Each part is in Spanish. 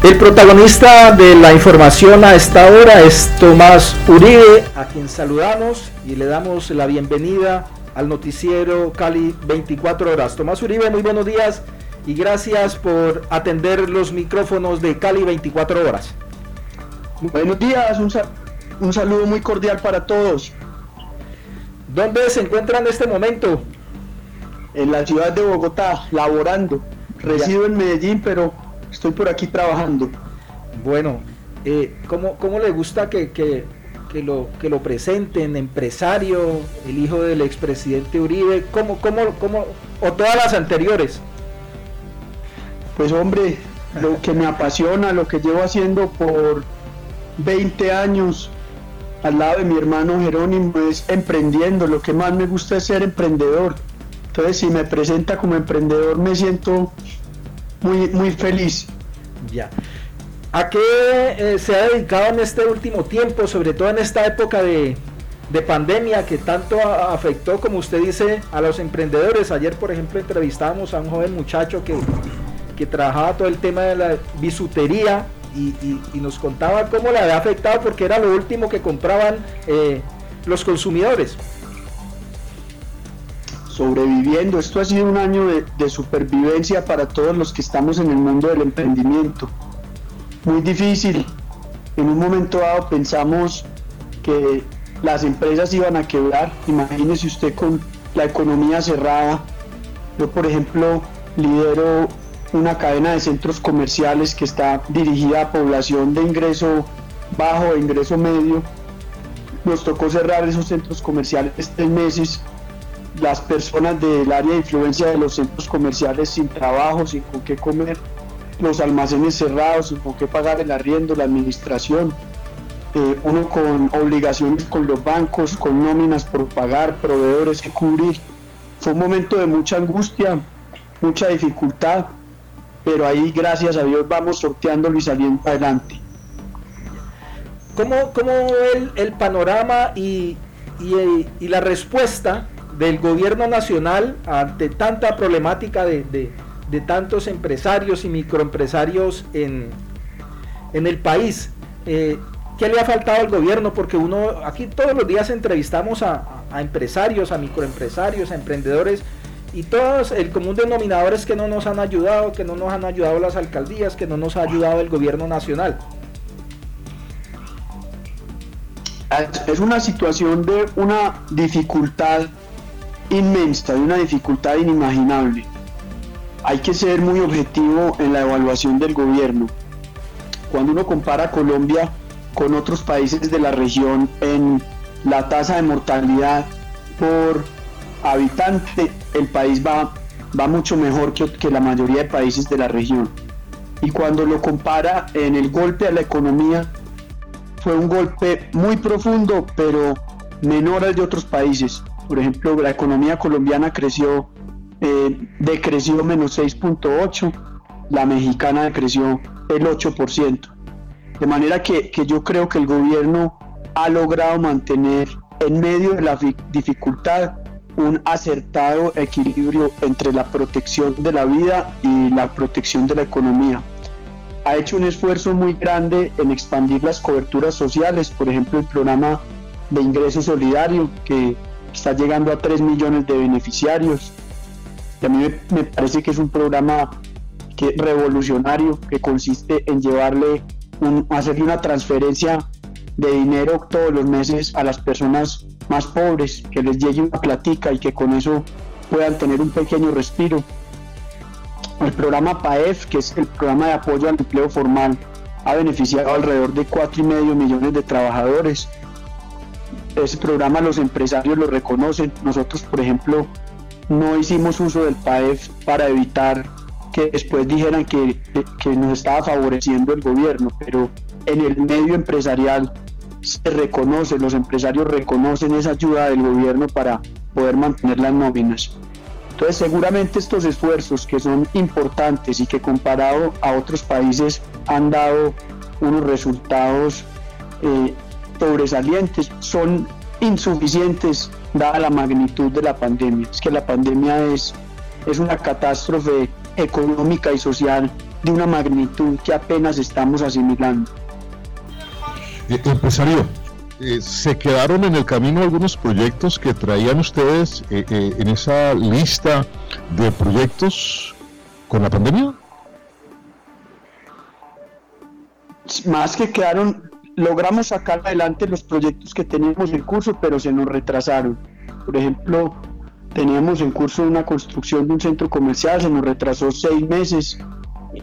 El protagonista de la información a esta hora es Tomás Uribe, a quien saludamos y le damos la bienvenida al noticiero Cali 24 horas. Tomás Uribe, muy buenos días y gracias por atender los micrófonos de Cali 24 horas. Buenos días, un, saludo muy cordial para todos. ¿Dónde se encuentra en este momento? En la ciudad de Bogotá, laborando. Resido en Medellín, pero estoy por aquí trabajando. Bueno, eh, ¿cómo, le gusta que, lo, que lo presenten? Empresario, el hijo del expresidente Uribe, ¿cómo, cómo, cómo, o todas las anteriores? Pues hombre, lo que me apasiona, lo que llevo haciendo por 20 años al lado de mi hermano Jerónimo es emprendiendo, lo que más me gusta es ser emprendedor. Entonces si me presenta como emprendedor me siento muy, muy feliz. Ya. ¿A qué eh, se ha dedicado en este último tiempo, sobre todo en esta época de, pandemia que tanto afectó, como usted dice, a los emprendedores? Ayer, por ejemplo, entrevistábamos a un joven muchacho que, trabajaba todo el tema de la bisutería y, nos contaba cómo le había afectado porque era lo último que compraban eh, los consumidores sobreviviendo. Esto ha sido un año de, supervivencia para todos los que estamos en el mundo del emprendimiento. Muy difícil. En un momento dado pensamos que las empresas iban a quebrar. Imagínese usted con la economía cerrada. Yo, por ejemplo, lidero una cadena de centros comerciales que está dirigida a población de ingreso bajo, de ingreso medio. Nos tocó cerrar esos centros comerciales tres meses las personas del área de influencia de los centros comerciales sin trabajo, sin con qué comer, los almacenes cerrados, sin con qué pagar el arriendo, la administración, eh, uno con obligaciones con los bancos, con nóminas por pagar, proveedores que cubrir. Fue un momento de mucha angustia, mucha dificultad, pero ahí gracias a Dios vamos sorteándolo y saliendo adelante. ¿Cómo, cómo el, panorama y, y la respuesta del gobierno nacional ante tanta problemática de, tantos empresarios y microempresarios en, en el país. Eh, ¿Qué le ha faltado al gobierno? Porque uno, aquí todos los días entrevistamos a, empresarios, a microempresarios, a emprendedores, y todos, el común denominador es que no nos han ayudado, que no nos han ayudado las alcaldías, que no nos ha ayudado el gobierno nacional. Es una situación de una dificultad inmensa, de una dificultad inimaginable. Hay que ser muy objetivo en la evaluación del gobierno. Cuando uno compara Colombia con otros países de la región en la tasa de mortalidad por habitante, el país va, va mucho mejor que, que la mayoría de países de la región. Y cuando lo compara en el golpe a la economía, fue un golpe muy profundo, pero menor al de otros países. Por ejemplo, la economía colombiana creció, eh, decreció menos 6.8, la mexicana decreció el 8%. De manera que, que yo creo que el gobierno ha logrado mantener en medio de la dificultad un acertado equilibrio entre la protección de la vida y la protección de la economía. Ha hecho un esfuerzo muy grande en expandir las coberturas sociales, por ejemplo el programa de ingreso solidario que está llegando a 3 millones de beneficiarios. Y a mí me, parece que es un programa que, revolucionario que consiste en llevarle, hacerle una transferencia de dinero todos los meses a las personas más pobres, que les llegue una platica y que con eso puedan tener un pequeño respiro. El programa PAEF, que es el programa de apoyo al empleo formal, ha beneficiado alrededor de 4,5 millones de trabajadores ese programa los empresarios lo reconocen. Nosotros, por ejemplo, no hicimos uso del PAEF para evitar que después dijeran que, que, nos estaba favoreciendo el gobierno, pero en el medio empresarial se reconoce, los empresarios reconocen esa ayuda del gobierno para poder mantener las nóminas. Entonces seguramente estos esfuerzos que son importantes y que comparado a otros países han dado unos resultados eh, sobresalientes son insuficientes dada la magnitud de la pandemia. Es que la pandemia es, es una catástrofe económica y social de una magnitud que apenas estamos asimilando. Eh, empresario, eh, ¿se quedaron en el camino algunos proyectos que traían ustedes eh, en esa lista de proyectos con la pandemia? Más que quedaron, logramos sacar adelante los proyectos que teníamos en curso, pero se nos retrasaron. Por ejemplo, teníamos en curso una construcción de un centro comercial, se nos retrasó seis meses,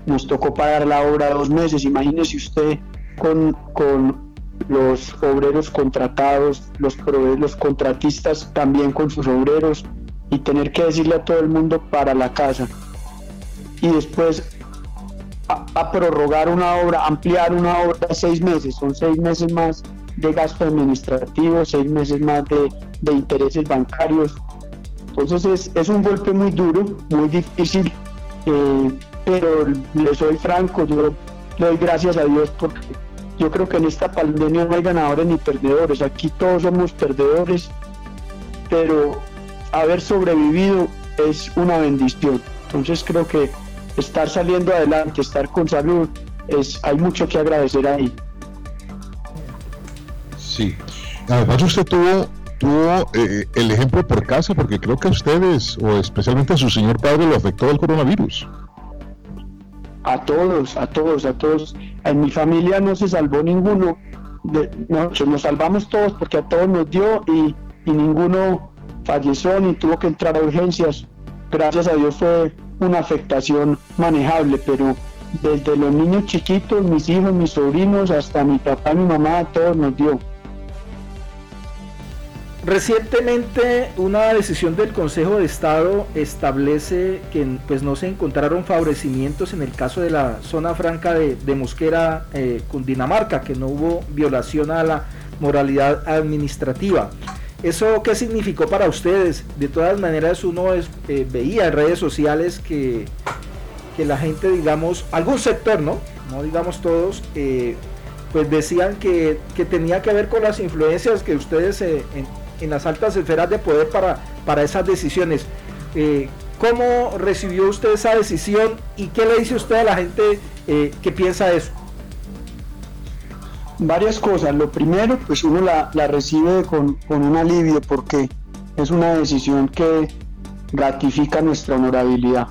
nos tocó pagar la obra dos meses. Imagínese usted con, con los obreros contratados, los los contratistas también con sus obreros y tener que decirle a todo el mundo para la casa. Y después a, prorrogar una obra, ampliar una obra seis meses, son seis meses más de gasto administrativo, seis meses más de, intereses bancarios. Entonces es, un golpe muy duro, muy difícil, eh, pero le soy franco, yo doy gracias a Dios porque yo creo que en esta pandemia no hay ganadores ni perdedores, aquí todos somos perdedores, pero haber sobrevivido es una bendición. Entonces creo que estar saliendo adelante, estar con salud, es, hay mucho que agradecer ahí. Sí, además usted tuvo, tuvo eh, el ejemplo por casa, porque creo que a ustedes, o especialmente a su señor padre, lo afectó el coronavirus. A todos, a todos, a todos. En mi familia no se salvó ninguno. De, nos salvamos todos porque a todos nos dio y, y ninguno falleció ni tuvo que entrar a urgencias. Gracias a Dios fue una afectación manejable, pero desde los niños chiquitos, mis hijos, mis sobrinos, hasta mi papá, mi mamá, todos nos dio. Recientemente una decisión del Consejo de Estado establece que pues, no se encontraron favorecimientos en el caso de la zona franca de, Mosquera, eh, Cundinamarca, que no hubo violación a la moralidad administrativa. ¿Eso qué significó para ustedes? De todas maneras uno eh, veía en redes sociales que, la gente, digamos, algún sector, ¿no? No digamos todos, eh, pues decían que, tenía que ver con las influencias que ustedes eh, en, las altas esferas de poder para, para esas decisiones. ¿Cómo recibió usted esa decisión y qué le dice usted a la gente que piensa eso? Varias cosas. Lo primero, pues uno la, recibe con, un alivio porque es una decisión que ratifica nuestra honorabilidad.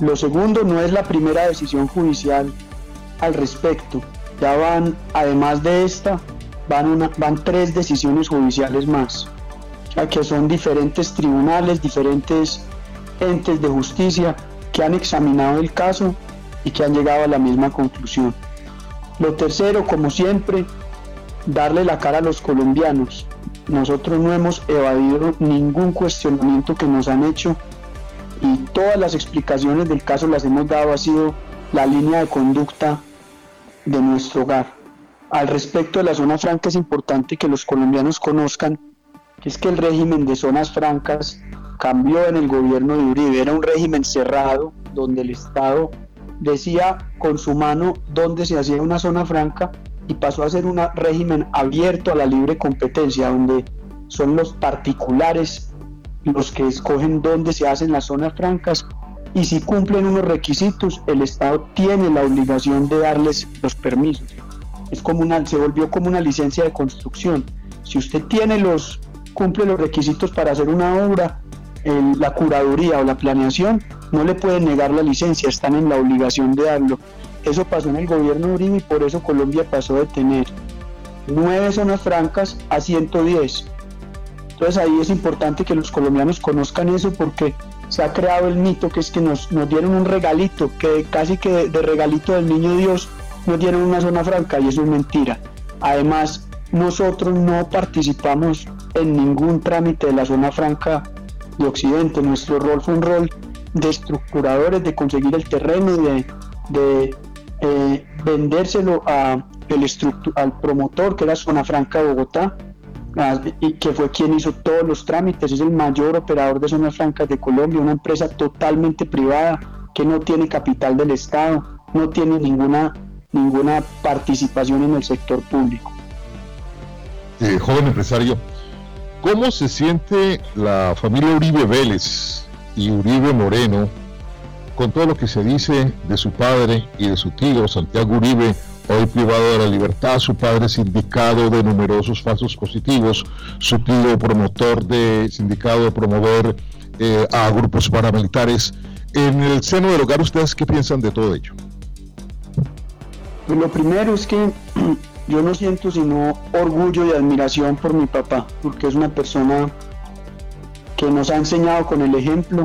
Lo segundo, no es la primera decisión judicial al respecto. Ya van, además de esta, van, una, van tres decisiones judiciales más. Que son diferentes tribunales, diferentes entes de justicia que han examinado el caso y que han llegado a la misma conclusión. Lo tercero, como siempre, darle la cara a los colombianos. Nosotros no hemos evadido ningún cuestionamiento que nos han hecho y todas las explicaciones del caso las hemos dado, ha sido la línea de conducta de nuestro hogar. Al respecto de la zona franca es importante que los colombianos conozcan que es que el régimen de zonas francas cambió en el gobierno de Uribe, era un régimen cerrado donde el Estado decía con su mano dónde se hacía una zona franca y pasó a ser un régimen abierto a la libre competencia, donde son los particulares los que escogen dónde se hacen las zonas francas y si cumplen unos requisitos, el Estado tiene la obligación de darles los permisos. Es como una, se volvió como una licencia de construcción. Si usted tiene los, cumple los requisitos para hacer una obra, la curaduría o la planeación no le pueden negar la licencia, están en la obligación de darlo. Eso pasó en el gobierno de Uribe y por eso Colombia pasó de tener nueve zonas francas a 110. Entonces ahí es importante que los colombianos conozcan eso porque se ha creado el mito que es que nos, nos dieron un regalito, que casi que de, regalito del niño Dios nos dieron una zona franca y eso es mentira. Además, nosotros no participamos en ningún trámite de la zona franca de Occidente. Nuestro rol fue un rol de estructuradores, de conseguir el terreno, de, de eh, vendérselo al promotor, que era Zona Franca de Bogotá, y que fue quien hizo todos los trámites, es el mayor operador de zonas francas de Colombia, una empresa totalmente privada que no tiene capital del Estado, no tiene ninguna, ninguna participación en el sector público. Eh, joven empresario, ¿cómo se siente la familia Uribe Vélez y Uribe Moreno con todo lo que se dice de su padre y de su tío, Santiago Uribe, hoy privado de la libertad, su padre sindicado de numerosos falsos positivos, su tío promotor de sindicado de promover eh, a grupos paramilitares. En el seno del hogar, ¿ustedes qué piensan de todo ello? Pues lo primero es que yo no siento sino orgullo y admiración por mi papá, porque es una persona que nos ha enseñado con el ejemplo.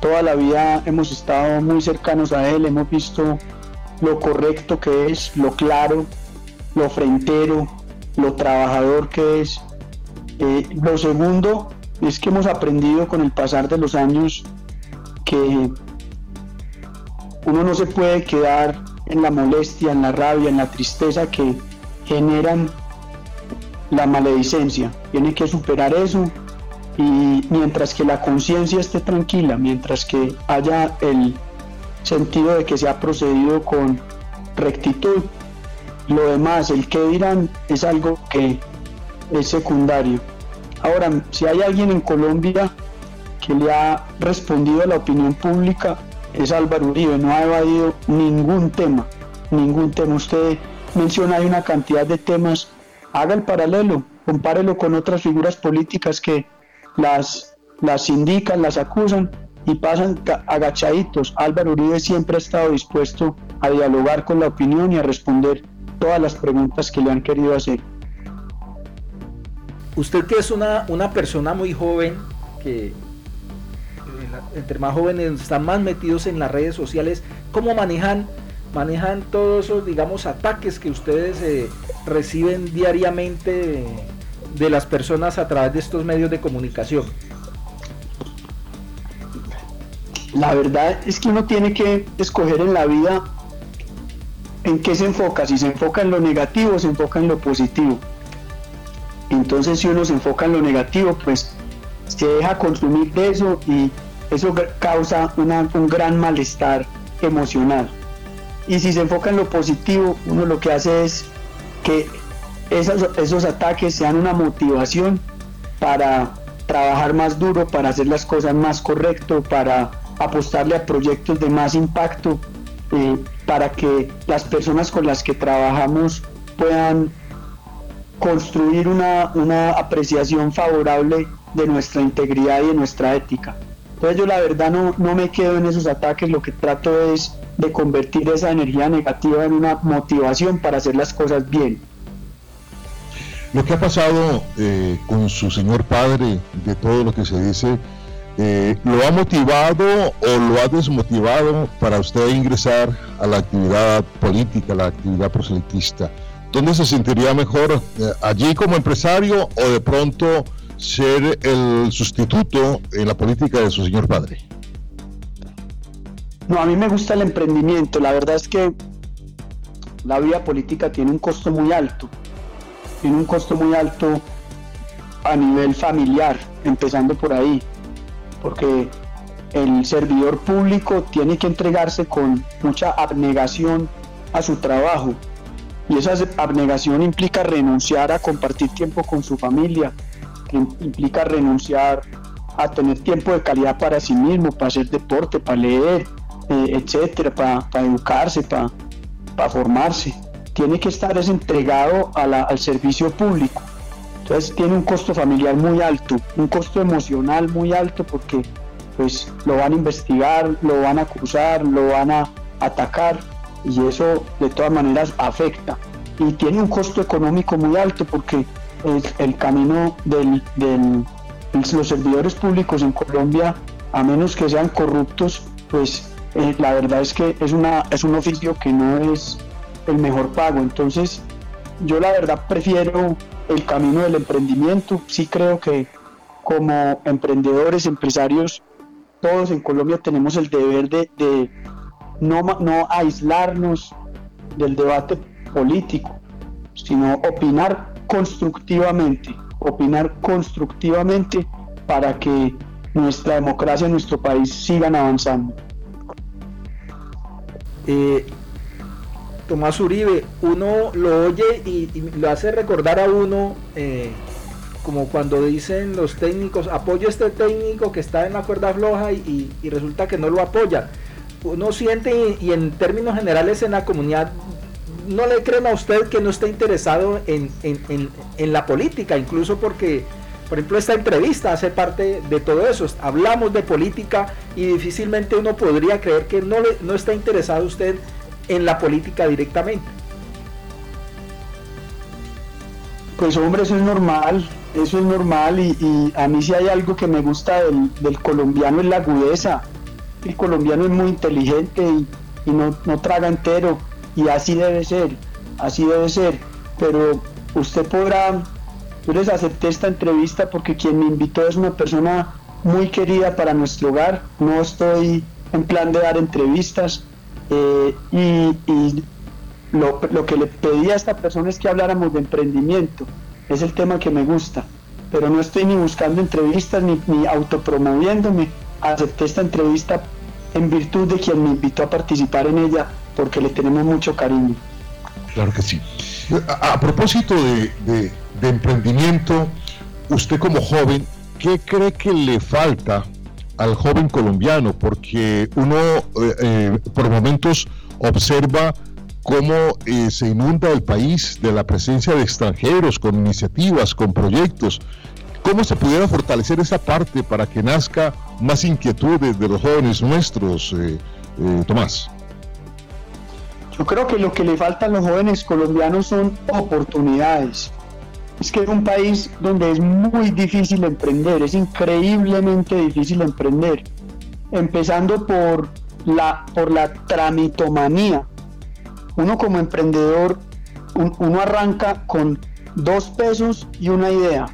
Toda la vida hemos estado muy cercanos a él, hemos visto lo correcto que es, lo claro, lo frentero, lo trabajador que es. Eh, lo segundo es que hemos aprendido con el pasar de los años que uno no se puede quedar en la molestia, en la rabia, en la tristeza que generan la maledicencia. Tiene que superar eso y mientras que la conciencia esté tranquila, mientras que haya el sentido de que se ha procedido con rectitud, lo demás, el que dirán, es algo que es secundario. Ahora, si hay alguien en Colombia que le ha respondido a la opinión pública, es Álvaro Uribe, no ha evadido ningún tema, ningún tema. Usted menciona hay una cantidad de temas, haga el paralelo, compárelo con otras figuras políticas que las, las indican, las acusan y pasan agachaditos. Álvaro Uribe siempre ha estado dispuesto a dialogar con la opinión y a responder todas las preguntas que le han querido hacer. Usted que es una, una persona muy joven, que entre más jóvenes están más metidos en las redes sociales, ¿cómo manejan, manejan todos esos, digamos, ataques que ustedes eh, reciben diariamente de, las personas a través de estos medios de comunicación? La verdad es que uno tiene que escoger en la vida en qué se enfoca, si se enfoca en lo negativo se enfoca en lo positivo. Entonces si uno se enfoca en lo negativo, pues se deja consumir de eso y eso causa un gran malestar emocional. Y si se enfoca en lo positivo, uno lo que hace es que esos, esos ataques sean una motivación para trabajar más duro, para hacer las cosas más correcto, para apostarle a proyectos de más impacto, eh, para que las personas con las que trabajamos puedan construir una, una apreciación favorable de nuestra integridad y de nuestra ética. Entonces yo la verdad no, no me quedo en esos ataques, lo que trato es de convertir esa energía negativa en una motivación para hacer las cosas bien. Lo que ha pasado eh, con su señor padre, de todo lo que se dice, eh, ¿lo ha motivado o lo ha desmotivado para usted ingresar a la actividad política, a la actividad proselitista? ¿Dónde se sentiría mejor? Eh, ¿Allí como empresario o de pronto ser el sustituto en la política de su señor padre? No, a mí me gusta el emprendimiento. La verdad es que la vida política tiene un costo muy alto. Tiene un costo muy alto a nivel familiar, empezando por ahí. Porque el servidor público tiene que entregarse con mucha abnegación a su trabajo. Y esa abnegación implica renunciar a compartir tiempo con su familia, implica renunciar a tener tiempo de calidad para sí mismo, para hacer deporte, para leer, eh, etcétera, para, educarse, para, formarse. Tiene que estar entregado al servicio público. Entonces tiene un costo familiar muy alto, un costo emocional muy alto porque pues lo van a investigar, lo van a acusar, lo van a atacar y eso de todas maneras afecta. Y tiene un costo económico muy alto porque el camino de los servidores públicos en Colombia, a menos que sean corruptos, pues eh, la verdad es que es, una, es un oficio que no es el mejor pago. Entonces, yo la verdad prefiero el camino del emprendimiento. Sí creo que como emprendedores, empresarios, todos en Colombia tenemos el deber de, no, no aislarnos del debate político, sino opinar constructivamente, opinar constructivamente para que nuestra democracia y nuestro país sigan avanzando. Eh, Tomás Uribe, uno lo oye y, lo hace recordar a uno eh, como cuando dicen los técnicos, apoyo a este técnico que está en la cuerda floja y, resulta que no lo apoya. Uno siente y, en términos generales en la comunidad no le creen a usted que no está interesado en, en, la política, incluso porque, por ejemplo, esta entrevista hace parte de todo eso. Hablamos de política y difícilmente uno podría creer que no, le, no está interesado usted en la política directamente. Pues hombre, eso es normal, eso es normal y, a mí si hay algo que me gusta del, colombiano es la agudeza. El colombiano es muy inteligente y, no, no, traga entero y así debe ser, así debe ser. Pero usted podrá, yo les acepté esta entrevista porque quien me invitó es una persona muy querida para nuestro hogar. No estoy en plan de dar entrevistas eh, y lo, que le pedí a esta persona es que habláramos de emprendimiento. Es el tema que me gusta. Pero no estoy ni buscando entrevistas ni, ni autopromoviéndome. Acepté esta entrevista en virtud de quien me invitó a participar en ella porque le tenemos mucho cariño. Claro que sí. A, propósito de, de, emprendimiento, usted como joven, ¿qué cree que le falta al joven colombiano? Porque uno eh, eh, por momentos observa cómo eh, se inunda el país de la presencia de extranjeros con iniciativas, con proyectos. ¿Cómo se pudiera fortalecer esa parte para que nazca más inquietudes de los jóvenes nuestros, Tomás? Yo creo que lo que le falta a los jóvenes colombianos son oportunidades. Es que es un país donde es muy difícil emprender, es increíblemente difícil emprender. Empezando por la, por la tramitomanía uno como emprendedor, uno arranca con dos pesos y una idea.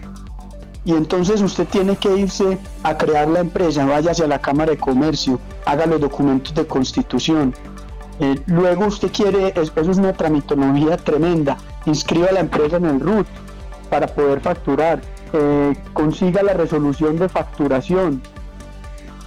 Y entonces usted tiene que irse a crear la empresa, vaya hacia la Cámara de Comercio, haga los documentos de constitución. Eh, luego usted quiere, eso es una tramitología tremenda, inscriba la empresa en el RUT para poder facturar, eh, consiga la resolución de facturación,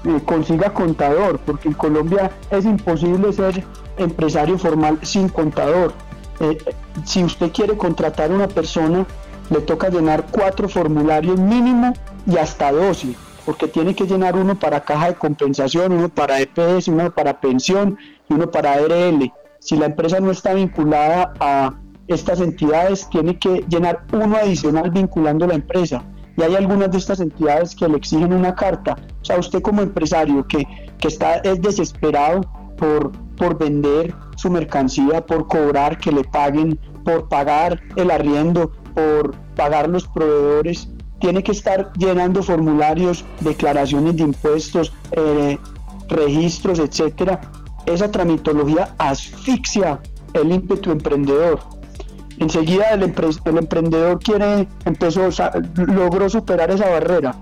eh, consiga contador, porque en Colombia es imposible ser empresario formal sin contador. Eh, si usted quiere contratar a una persona, le toca llenar cuatro formularios mínimo y hasta 12, porque tiene que llenar uno para caja de compensación, uno para EPS, uno para pensión y uno para ARL. Si la empresa no está vinculada a estas entidades, tiene que llenar uno adicional vinculando la empresa. Y hay algunas de estas entidades que le exigen una carta. O sea, usted como empresario que, que está es desesperado por por vender su mercancía, por cobrar, que le paguen, por pagar el arriendo, por pagar los proveedores. Tiene que estar llenando formularios, declaraciones de impuestos, eh, registros, etcétera. Esa tramitología asfixia el ímpetu emprendedor. Enseguida el, el emprendedor quiere, empezó, logró superar esa barrera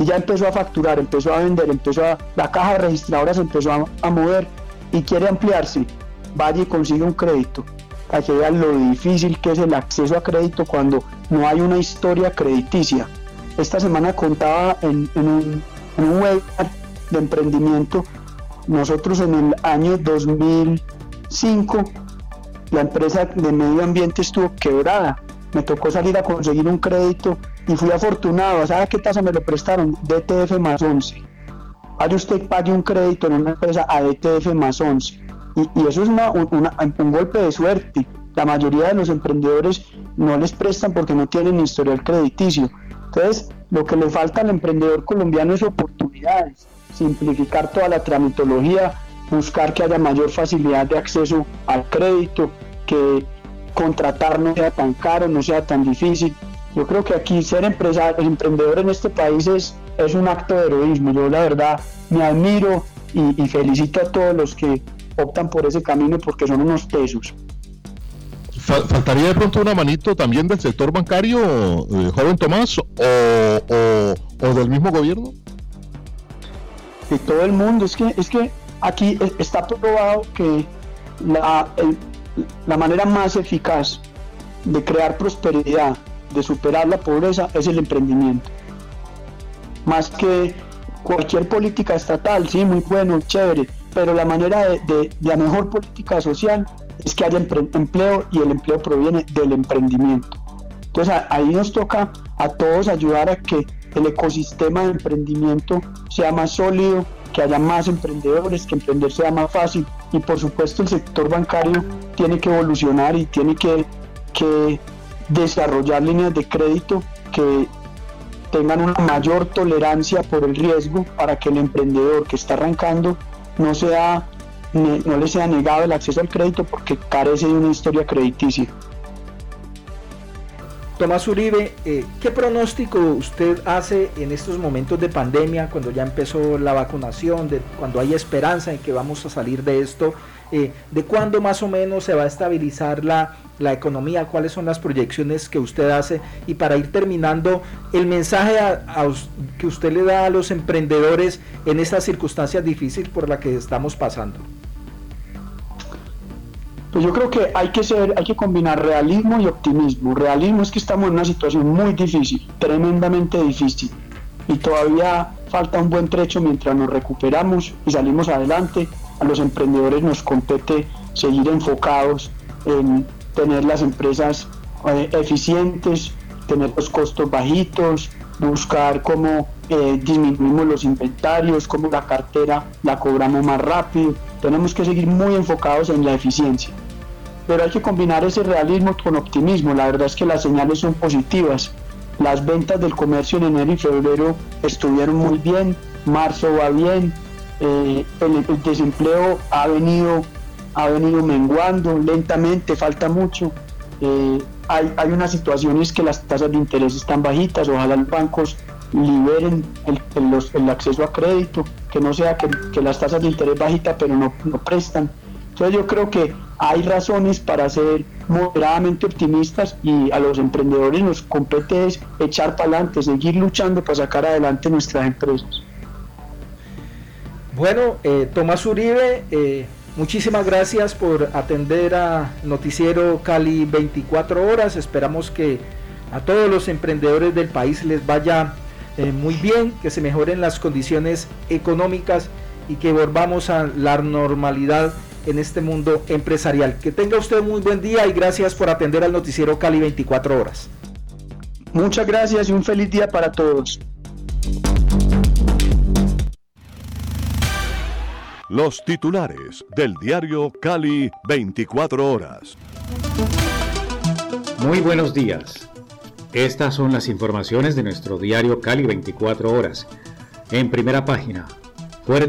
y ya empezó a facturar, empezó a vender, empezó a, la caja de registradoras empezó a, mover y quiere ampliarse, vaya y consigue un crédito para que vean lo difícil que es el acceso a crédito cuando no hay una historia crediticia. Esta semana contaba en, un, en de emprendimiento, nosotros en el año 2005 la empresa de medio ambiente estuvo quebrada. Me tocó salir a conseguir un crédito y fui afortunado. ¿Sabe qué tasa me lo prestaron? DTF más 11 Ahora usted pague un crédito en una empresa a DTF más 11. Y, eso es un golpe de suerte. La mayoría de los emprendedores no les prestan porque no tienen historial crediticio. Entonces, lo que le falta al emprendedor colombiano es oportunidades, simplificar toda la tramitología, buscar que haya mayor facilidad de acceso al crédito, que contratar no sea tan caro, no sea tan difícil. Yo creo que aquí ser empresario, emprendedor en este país es es un acto de heroísmo. Yo la verdad me admiro y, felicito a todos los que optan por ese camino porque son unos pesos. ¿Faltaría de pronto una manito también del sector bancario, eh, joven Tomás, o, del mismo gobierno? De todo el mundo. Es que, es que aquí está probado que la, la manera más eficaz de crear prosperidad, de superar la pobreza, es el emprendimiento más que cualquier política estatal, sí, muy bueno, chévere, pero la manera de, la mejor política social es que haya empleo y el empleo proviene del emprendimiento. Entonces ahí nos toca a todos ayudar a que el ecosistema de emprendimiento sea más sólido, que haya más emprendedores, que emprender sea más fácil y por supuesto el sector bancario tiene que evolucionar y tiene que, que desarrollar líneas de crédito que tengan una mayor tolerancia por el riesgo para que el emprendedor que está arrancando no, sea, no le sea negado el acceso al crédito porque carece de una historia crediticia. Tomás Uribe, eh, ¿qué pronóstico usted hace en estos momentos de pandemia, cuando ya empezó la vacunación, cuando hay esperanza en que vamos a salir de esto? Eh, ¿De cuándo más o menos se va a estabilizar la, la, economía? ¿Cuáles son las proyecciones que usted hace? Y para ir terminando, el mensaje que usted le da a los emprendedores en estas circunstancias difíciles por las que estamos pasando. Pues yo creo que hay que ser, hay que combinar realismo y optimismo. Realismo es que estamos en una situación muy difícil, tremendamente difícil, y todavía falta un buen trecho mientras nos recuperamos y salimos adelante. A los emprendedores nos compete seguir enfocados en tener las empresas eh, eficientes, tener los costos bajitos, buscar cómo eh, disminuimos los inventarios, cómo la cartera la cobramos más rápido. Tenemos que seguir muy enfocados en la eficiencia. Pero hay que combinar ese realismo con optimismo. La verdad es que las señales son positivas. Las ventas del comercio en enero y febrero estuvieron muy bien, marzo va bien, eh, el, desempleo ha venido, ha venido menguando lentamente, falta mucho. Eh, hay, hay unas situaciones que las tasas de interés están bajitas, ojalá los bancos liberen el, acceso a crédito, que no sea que, las tasas de interés bajitas pero no, no prestan. Entonces yo creo que hay razones para ser moderadamente optimistas y a los emprendedores nos compete echar para adelante, seguir luchando para sacar adelante nuestras empresas. Bueno, eh, Tomás Uribe, eh, muchísimas gracias por atender a Noticiero Cali 24 horas. Esperamos que a todos los emprendedores del país les vaya eh, muy bien, que se mejoren las condiciones económicas y que volvamos a la normalidad en este mundo empresarial. Que tenga usted un muy buen día y gracias por atender al noticiero Cali 24 horas. Muchas gracias y un feliz día para todos. Los titulares del diario Cali 24 horas. Muy buenos días. Estas son las informaciones de nuestro diario Cali 24 horas. En primera página, fuerte